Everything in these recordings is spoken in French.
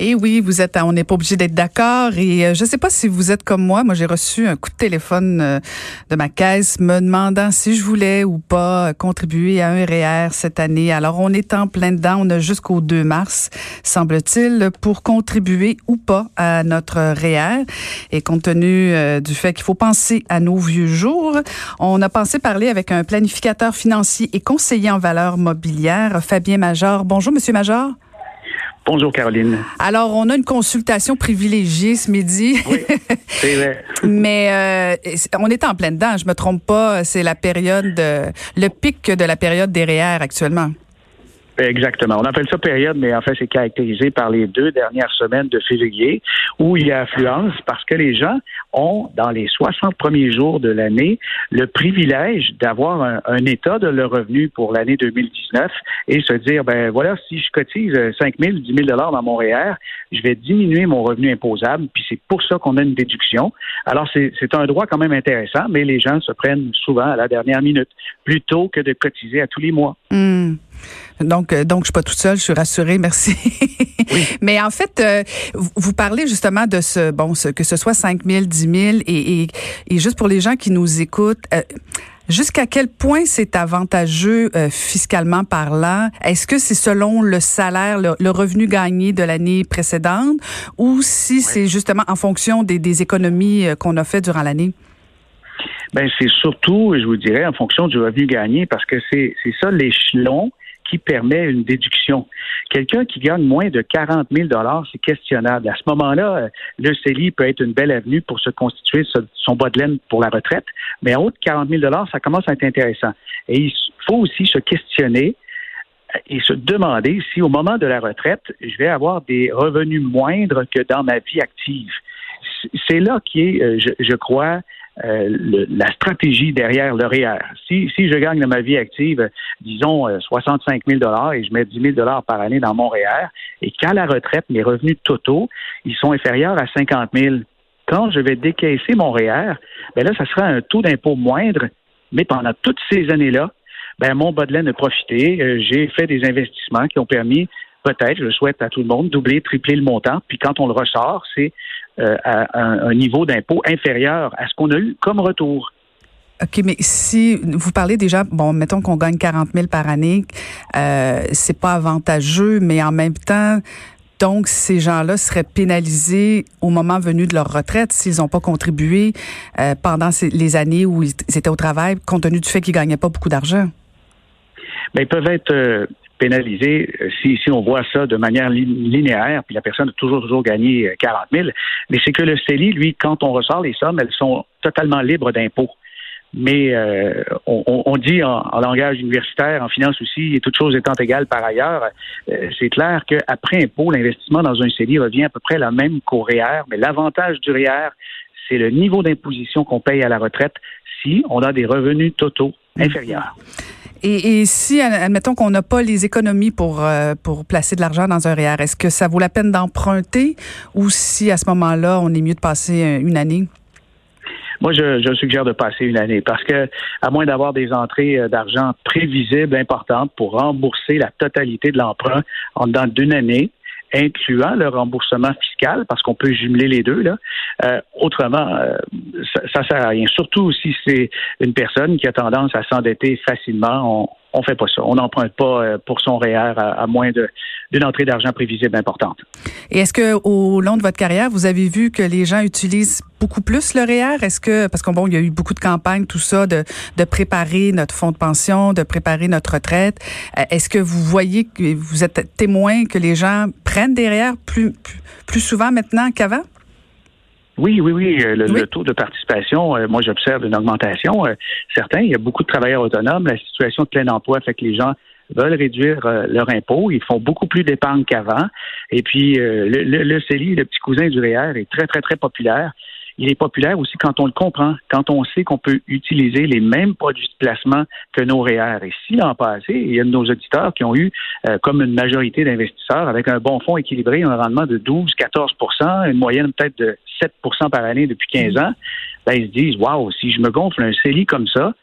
Et oui, vous êtes, on n'est pas obligé d'être d'accord. Et euh, je ne sais pas si vous êtes comme moi. Moi, j'ai reçu un coup de téléphone euh, de ma caisse me demandant si je voulais ou pas contribuer à un REER cette année. Alors, on est en plein dedans. On a jusqu'au 2 mars, semble-t-il, pour contribuer ou pas à notre REER. Et compte tenu euh, du fait qu'il faut penser à nos vieux jours, on a pensé parler avec un planificateur financier et conseiller en valeur mobilière, Fabien Major. Bonjour, Monsieur Major. Bonjour Caroline. Alors, on a une consultation privilégiée ce midi. Oui, c'est vrai. Mais euh, on est en pleine dedans, je me trompe pas, c'est la période, le pic de la période des REER actuellement. Exactement. On appelle ça période, mais en fait, c'est caractérisé par les deux dernières semaines de février où il y a affluence parce que les gens ont, dans les 60 premiers jours de l'année, le privilège d'avoir un, état de leur revenu pour l'année 2019 et se dire, ben voilà, si je cotise 5 000, 10 000 dollars dans mon REER, je vais diminuer mon revenu imposable, puis c'est pour ça qu'on a une déduction. Alors, c'est un droit quand même intéressant, mais les gens se prennent souvent à la dernière minute plutôt que de cotiser à tous les mois. Hmm. Donc, euh, donc, je suis pas toute seule, je suis rassurée, merci. Mais en fait, euh, vous parlez justement de ce, bon, ce, que ce soit 5 000, 10 000, et, et, et juste pour les gens qui nous écoutent, euh, Jusqu'à quel point c'est avantageux fiscalement parlant? Est-ce que c'est selon le salaire, le, revenu gagné de l'année précédente ou si c'est justement en fonction des, des économies qu'on a fait durant l'année? Ben c'est surtout, je vous dirais, en fonction du revenu gagné, parce que c'est ça l'échelon qui permet une déduction. Quelqu'un qui gagne moins de 40 000 c'est questionnable. À ce moment-là, euh, le CELI peut être une belle avenue pour se constituer son bas de laine pour la retraite, mais en haut de 40 000 ça commence à être intéressant. Et il faut aussi se questionner euh, et se demander si au moment de la retraite, je vais avoir des revenus moindres que dans ma vie active. C'est là qui est, euh, je crois, euh, la stratégie derrière le REER. Si, si je gagne dans ma vie active, disons, 65 euh, 000 et je mets 10 000 par année dans mon REER, et qu'à la retraite, mes revenus totaux, ils sont inférieurs à 50 000 quand je vais décaisser mon REER, ben là, ça sera un taux d'impôt moindre, mais pendant toutes ces années-là, ben mon bas de laine a profité. Euh, j'ai fait des investissements qui ont permis peut-être, je souhaite à tout le monde, doubler, tripler le montant. Puis quand on le ressort, c'est euh, à un, niveau d'impôt inférieur à ce qu'on a eu comme retour. OK, mais si vous parlez déjà, bon, mettons qu'on gagne 40 000 par année, euh, c'est pas avantageux, mais en même temps, donc ces gens-là seraient pénalisés au moment venu de leur retraite s'ils n'ont pas contribué euh, pendant les années où ils étaient au travail, compte tenu du fait qu'ils gagnaient pas beaucoup d'argent? Mais ils peuvent être euh, pénalisé euh, si, si on voit ça de manière linéaire, puis la personne a toujours, toujours gagné 40 euh, 000. Mais c'est que le CELI, lui, quand on ressort les sommes, elles sont totalement libres d'impôts. Mais euh, on, dit en, langage universitaire, en finance aussi, et toutes choses étant égales par ailleurs, c'est clair qu'après impôt, l'investissement dans un CELI revient à peu près la même qu'au REER, mais l'avantage du REER, c'est le niveau d'imposition qu'on paye à la retraite si on a des revenus totaux inférieurs. Et, si, admettons qu'on n'a pas les économies pour, euh, pour placer de l'argent dans un REER, est-ce que ça vaut la peine d'emprunter ou si à ce moment-là, on est mieux de passer euh, une année? Moi, je, je, suggère de passer une année parce que, à moins d'avoir des entrées euh, d'argent prévisibles importantes pour rembourser la totalité de l'emprunt en dedans d'une année, incluant le remboursement fiscal, parce qu'on peut jumeler les deux. Là. Euh, autrement, euh, ça, ça sert à rien. Surtout si c'est une personne qui a tendance à s'endetter facilement. On, fait pas ça. On n'emprunte pas euh, pour son REER à, moins d'une entrée d'argent prévisible importante. Et est-ce que au long de votre carrière, vous avez vu que les gens utilisent beaucoup plus le REER Est-ce que parce qu'on bon, il y a eu beaucoup de campagnes, tout ça, de, préparer notre fonds de pension, de préparer notre retraite. Euh, est-ce que vous voyez que vous êtes témoin que les gens prennent des REER plus, plus souvent maintenant qu'avant? Oui, oui, oui. Euh, le, taux de participation, euh, moi, j'observe une augmentation. Euh, certains, il y a beaucoup de travailleurs autonomes. La situation de plein emploi fait que les gens veulent réduire leur impôt. Ils font beaucoup plus d'épargne qu'avant. Et puis, le, le, le CELI, le petit cousin du REER, est très, très, très populaire il est populaire aussi quand on le comprend, quand on sait qu'on peut utiliser les mêmes produits de placement que nos REER. Et si l'an passé, il y a de nos auditeurs qui ont eu, euh, comme une majorité d'investisseurs, avec un bon fonds équilibré, un rendement de 12-14% une moyenne peut-être de 7% par année depuis 15 ans, ben, ils se disent, waouh, si je me gonfle un CELI comme ça,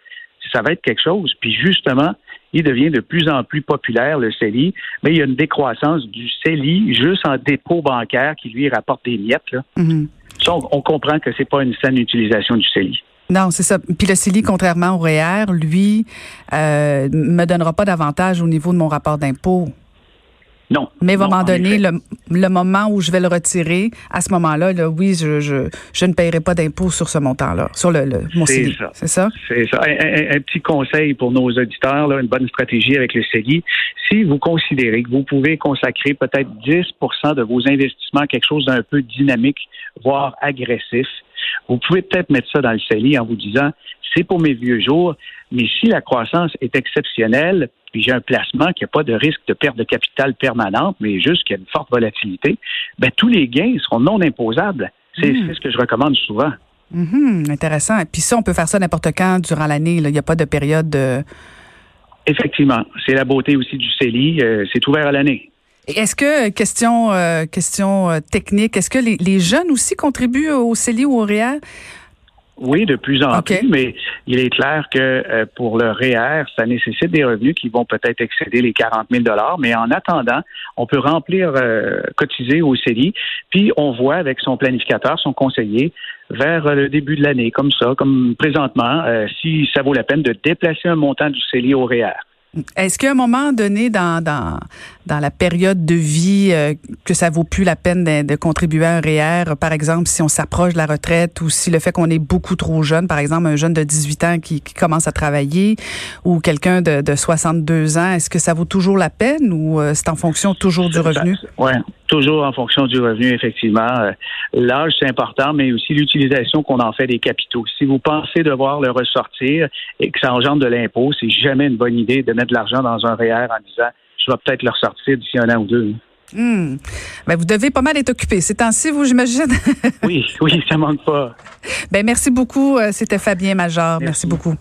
ça va être quelque chose. Puis justement, il devient de plus en plus populaire, le CELI, mais il y a une décroissance du CELI juste en dépôt bancaire qui lui rapporte des miettes. Là. Mm-hmm. On, comprend que c'est pas une saine utilisation du CELI. Non, c'est ça. Puis le CELI, contrairement au REER, lui, euh, me donnera pas d'avantage au niveau de mon rapport d'impôt. Non. Mais à un moment donné, le, moment où je vais le retirer, à ce moment-là, là, oui, je, je, je ne paierai pas d'impôt sur ce montant-là, sur le, le mon CELI. C'est ça? C'est ça. Un, petit conseil pour nos auditeurs, là, une bonne stratégie avec le CELI. Si vous considérez que vous pouvez consacrer peut-être 10% de vos investissements à quelque chose d'un peu dynamique, voire agressif, vous pouvez peut-être mettre ça dans le CELI en vous disant, c'est pour mes vieux jours, mais si la croissance est exceptionnelle, puis j'ai un placement qui n'a pas de risque de perte de capital permanente, mais juste qu'il y a une forte volatilité, ben, tous les gains seront non imposables. C'est hmm. ce que je recommande souvent. Mm-hmm. intéressant. Puis ça, on peut faire ça n'importe quand durant l'année. Il n'y a pas de période de... Effectivement. C'est la beauté aussi du CELI. Euh, c'est ouvert à l'année. Est-ce que, question, euh, question euh, technique, est-ce que les, les, jeunes aussi contribuent au CELI ou au REER? Oui, de plus en plus, mais il est clair que euh, pour le REER, ça nécessite des revenus qui vont peut-être excéder les 40 000 Mais en attendant, on peut remplir, euh, cotiser au CELI, puis on voit avec son planificateur, son conseiller, vers le début de l'année, comme ça, comme présentement, euh, si ça vaut la peine de déplacer un montant du CELI au REER. Est-ce qu'à un moment donné dans, dans, dans la période de vie euh, que ça vaut plus la peine de, contribuer à un REER, par exemple, si on s'approche de la retraite ou si le fait qu'on est beaucoup trop jeune, par exemple, un jeune de 18 ans qui, qui commence à travailler ou quelqu'un de, de 62 ans, est-ce que ça vaut toujours la peine ou euh, c'est en fonction toujours du revenu? Oui, toujours en fonction du revenu, effectivement. L'âge, c'est important, mais aussi l'utilisation qu'on en fait des capitaux. Si vous pensez devoir le ressortir et que ça engendre de l'impôt, c'est jamais une bonne idée de mettre de l'argent dans un REER en disant je vais peut-être le ressortir d'ici un an ou deux. Hmm. Ben, vous devez pas mal être occupé ces temps-ci, vous, j'imagine. oui, oui, ça manque pas. Ben, merci beaucoup. Euh, c'était Fabien Major. merci beaucoup.